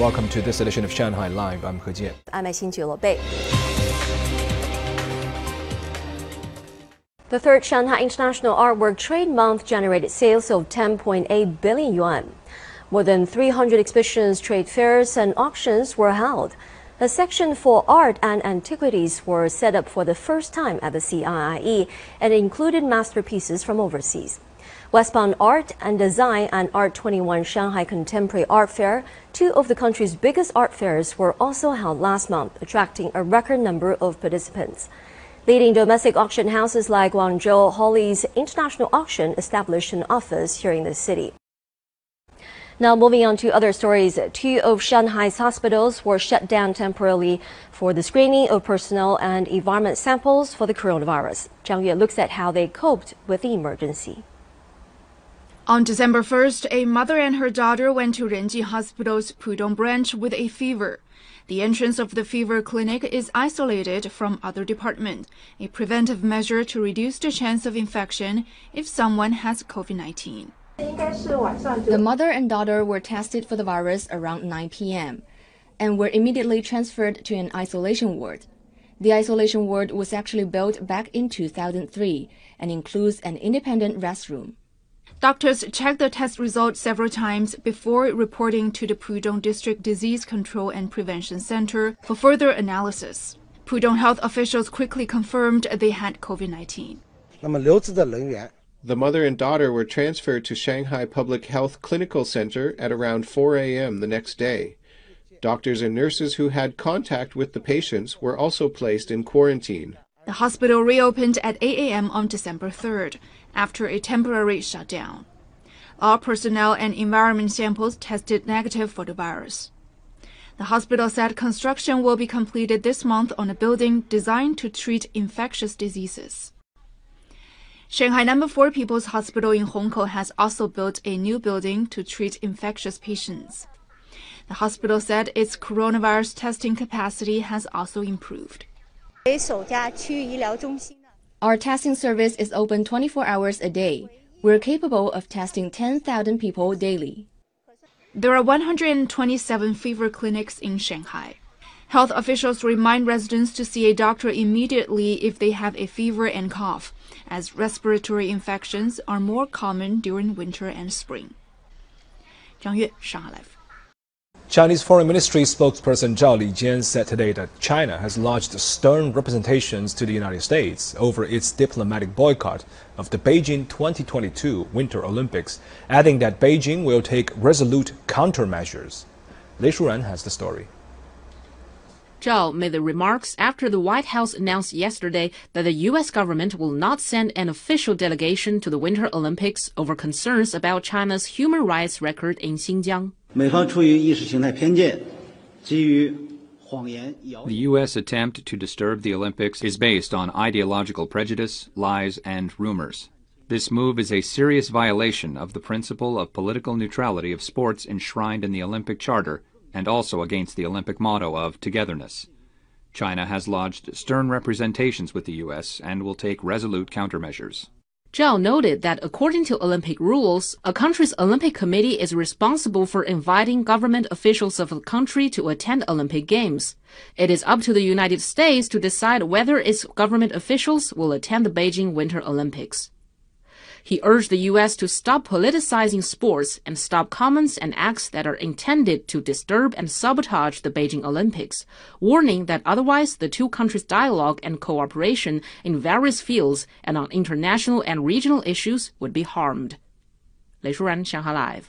Welcome to this edition of Shanghai Live. I'm He Jian. I'm Bei. The third Shanghai International Artwork Trade Month generated sales of 10.8 billion yuan. More than 300 exhibitions, trade fairs, and auctions were held. A section for art and antiquities were set up for the first time at the CIIE and included masterpieces from overseas. West Bund Art and Design and Art 21 Shanghai Contemporary Art Fair, two of the country's biggest art fairs, were also held last month, attracting a record number of participants. Leading domestic auction houses like Guangzhou Holly's International Auction established an office here in the city. Now, moving on to other stories, two of Shanghai's hospitals were shut down temporarily for the screening of personnel and environment samples for the coronavirus. Zhang Yue looks at how they coped with the emergency. On December 1st, a mother and her daughter went to Renji Hospital's Pudong branch with a fever. The entrance of the fever clinic is isolated from other department, a preventive measure to reduce the chance of infection if someone has COVID-19. The mother and daughter were tested for the virus around 9 p.m. and were immediately transferred to an isolation ward. The isolation ward was actually built back in 2003 and includes an independent restroom. Doctors checked the test results several times before reporting to the Pudong District Disease Control and Prevention Center for further analysis. Pudong health officials quickly confirmed they had COVID-19. The mother and daughter were transferred to Shanghai Public Health Clinical Center at around 4 a.m. the next day. Doctors and nurses who had contact with the patients were also placed in quarantine. The hospital reopened at 8 a.m. on December 3rd after a temporary shutdown. All personnel and environment samples tested negative for the virus. The hospital said construction will be completed this month on a building designed to treat infectious diseases. Shanghai Number 4 People's Hospital in Hongkou has also built a new building to treat infectious patients. The hospital said its coronavirus testing capacity has also improved. Our testing service is open 24 hours a day. We're capable of testing 10,000 people daily. There are 127 fever clinics in Shanghai. Health officials remind residents to see a doctor immediately if they have a fever and cough, as respiratory infections are more common during winter and spring. 张悦，上海 Live。Chinese Foreign Ministry spokesperson Zhao Lijian said today that China has lodged stern representations to the United States over its diplomatic boycott of the Beijing 2022 Winter Olympics, adding that Beijing will take resolute countermeasures. Lei Shuran has the story. Zhao made the remarks after the White House announced yesterday that the U.S. government will not send an official delegation to the Winter Olympics over concerns about China's human rights record in Xinjiang. The U.S. attempt to disturb the Olympics is based on ideological prejudice, lies, and rumors. This move is a serious violation of the principle of political neutrality of sports enshrined in the Olympic Charter and also against the Olympic motto of togetherness. China has lodged stern representations with the U.S. and will take resolute countermeasures. Zhao noted that according to Olympic rules, a country's Olympic committee is responsible for inviting government officials of the country to attend Olympic Games. It is up to the United States to decide whether its government officials will attend the Beijing Winter Olympics. He urged the U.S. to stop politicizing sports and stop comments and acts that are intended to disturb and sabotage the Beijing Olympics, warning that otherwise the two countries' dialogue and cooperation in various fields and on international and regional issues would be harmed. 雷舒然，上海 Live。